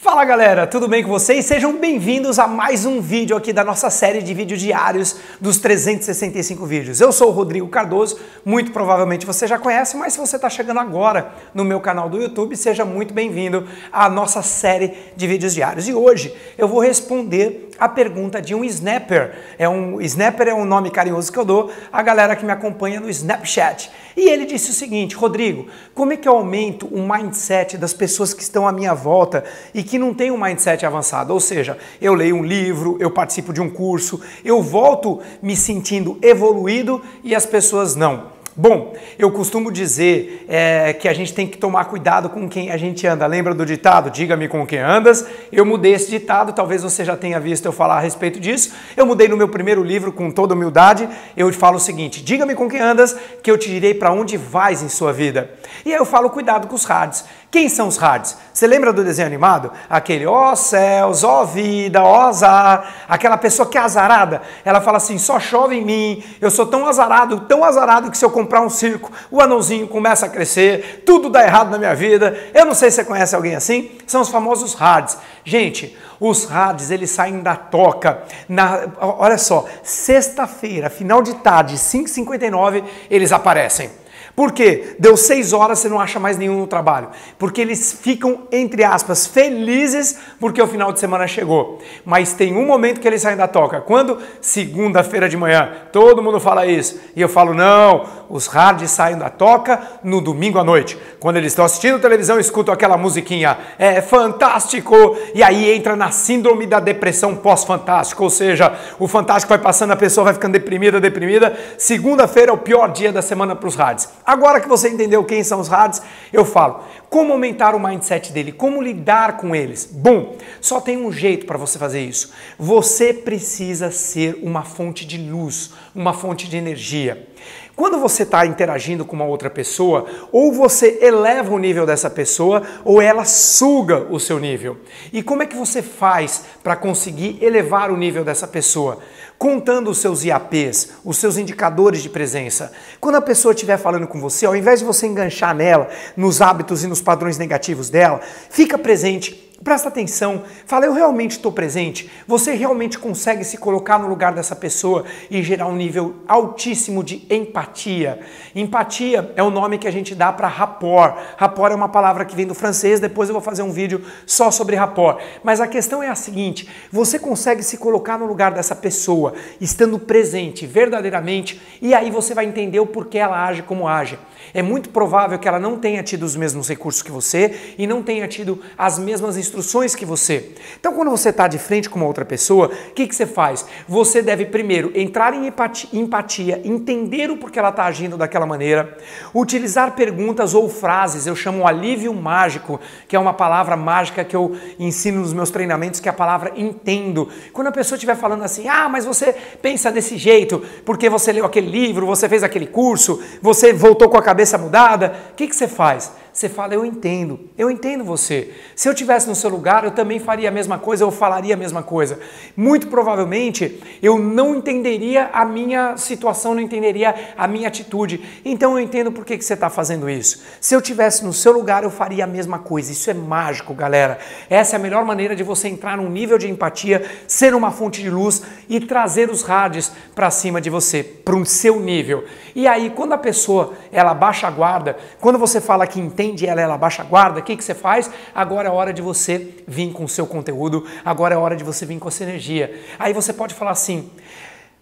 Fala galera, tudo bem com vocês? Sejam bem-vindos a mais um vídeo aqui da nossa série de vídeos diários dos 365 vídeos. Eu sou o Rodrigo Cardoso, muito provavelmente você já conhece, mas se você está chegando agora no meu canal do YouTube, seja muito bem-vindo à nossa série de vídeos diários. E hoje eu vou responder a pergunta de um snapper. É um snapper é um nome carinhoso que eu dou à galera que me acompanha no Snapchat. E ele disse o seguinte: Rodrigo, como é que eu aumento o mindset das pessoas que estão à minha volta e que não têm um mindset avançado? Ou seja, eu leio um livro, eu participo de um curso, eu volto me sentindo evoluído e as pessoas não. Bom, eu costumo dizer é, que a gente tem que tomar cuidado com quem a gente anda. Lembra do ditado? Diga-me com quem andas. Eu mudei esse ditado, talvez você já tenha visto eu falar a respeito disso. Eu mudei no meu primeiro livro com toda humildade. Eu falo o seguinte: diga-me com quem andas, que eu te direi para onde vais em sua vida. E aí eu falo cuidado com os hards. Quem são os hards? Você lembra do desenho animado? Aquele ó oh, céus, ó oh, vida, ó oh, azar. Aquela pessoa que é azarada, ela fala assim: só chove em mim, eu sou tão azarado, tão azarado que se eu comprar um circo, o anãozinho começa a crescer, tudo dá errado na minha vida. Eu não sei se você conhece alguém assim. São os famosos hards. Gente, os hards eles saem da toca. Na, olha só, sexta-feira, final de tarde, 5h59, eles aparecem. Por quê? Deu seis horas, você não acha mais nenhum no trabalho. Porque eles ficam, entre aspas, felizes porque o final de semana chegou. Mas tem um momento que eles saem da toca. Quando? Segunda-feira de manhã. Todo mundo fala isso. E eu falo, não, os hards saem da toca no domingo à noite. Quando eles estão assistindo televisão, escutam aquela musiquinha. É fantástico! E aí entra na síndrome da depressão pós-fantástico. Ou seja, o fantástico vai passando, a pessoa vai ficando deprimida, deprimida. Segunda-feira é o pior dia da semana para os hards. Agora que você entendeu quem são os hards, eu falo como aumentar o mindset dele, como lidar com eles. Bom, só tem um jeito para você fazer isso. Você precisa ser uma fonte de luz, uma fonte de energia. Quando você está interagindo com uma outra pessoa, ou você eleva o nível dessa pessoa, ou ela suga o seu nível. E como é que você faz para conseguir elevar o nível dessa pessoa? contando os seus IAPs, os seus indicadores de presença. Quando a pessoa estiver falando com você, ao invés de você enganchar nela, nos hábitos e nos padrões negativos dela, fica presente Presta atenção, fala, eu realmente estou presente. Você realmente consegue se colocar no lugar dessa pessoa e gerar um nível altíssimo de empatia. Empatia é o nome que a gente dá para rapport. Rapport é uma palavra que vem do francês, depois eu vou fazer um vídeo só sobre rapport. Mas a questão é a seguinte: você consegue se colocar no lugar dessa pessoa, estando presente verdadeiramente, e aí você vai entender o porquê ela age como age. É muito provável que ela não tenha tido os mesmos recursos que você e não tenha tido as mesmas instruções que você. Então, quando você está de frente com uma outra pessoa, o que, que você faz? Você deve primeiro entrar em empatia, entender o porquê ela está agindo daquela maneira, utilizar perguntas ou frases, eu chamo alívio mágico, que é uma palavra mágica que eu ensino nos meus treinamentos, que é a palavra entendo. Quando a pessoa estiver falando assim, ah, mas você pensa desse jeito, porque você leu aquele livro, você fez aquele curso, você voltou com a cabeça mudada, o que, que você faz? Você fala, eu entendo, eu entendo você. Se eu tivesse no seu lugar, eu também faria a mesma coisa, eu falaria a mesma coisa. Muito provavelmente eu não entenderia a minha situação, não entenderia a minha atitude. Então eu entendo por que, que você está fazendo isso. Se eu tivesse no seu lugar, eu faria a mesma coisa. Isso é mágico, galera. Essa é a melhor maneira de você entrar num nível de empatia, ser uma fonte de luz e trazer os rádios para cima de você, para o seu nível. E aí, quando a pessoa ela baixa a guarda, quando você fala que entende, entende ela, ela baixa a guarda, o que, que você faz? Agora é hora de você vir com o seu conteúdo, agora é hora de você vir com essa energia. Aí você pode falar assim,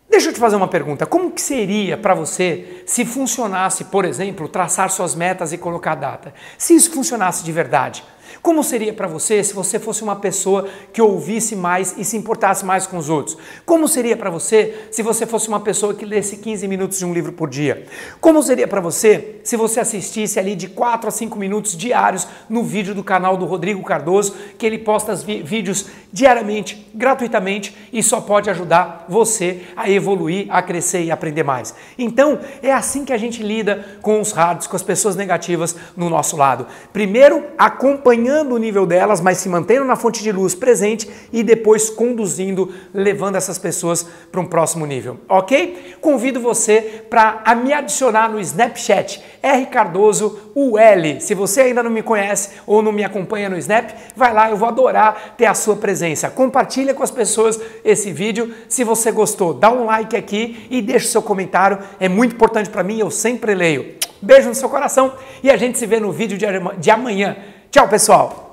Deixa eu te fazer uma pergunta. Como que seria para você se funcionasse, por exemplo, traçar suas metas e colocar data? Se isso funcionasse de verdade, como seria para você se você fosse uma pessoa que ouvisse mais e se importasse mais com os outros? Como seria para você se você fosse uma pessoa que lesse 15 minutos de um livro por dia? Como seria para você se você assistisse ali de 4 a 5 minutos diários no vídeo do canal do Rodrigo Cardoso, que ele posta vídeos diariamente, gratuitamente e só pode ajudar você a evoluir, a crescer e aprender mais. Então, é assim que a gente lida com os hards, com as pessoas negativas no nosso lado. Primeiro, acompanhar acompanhando o nível delas, mas se mantendo na fonte de luz presente e depois conduzindo, levando essas pessoas para um próximo nível, ok? Convido você para me adicionar no Snapchat, R Cardoso UL. Se você ainda não me conhece ou não me acompanha no Snap, vai lá, eu vou adorar ter a sua presença. Compartilha com as pessoas esse vídeo. Se você gostou, dá um like aqui e deixa o seu comentário. É muito importante para mim, eu sempre leio. Beijo no seu coração e a gente se vê no vídeo de amanhã. Tchau, pessoal!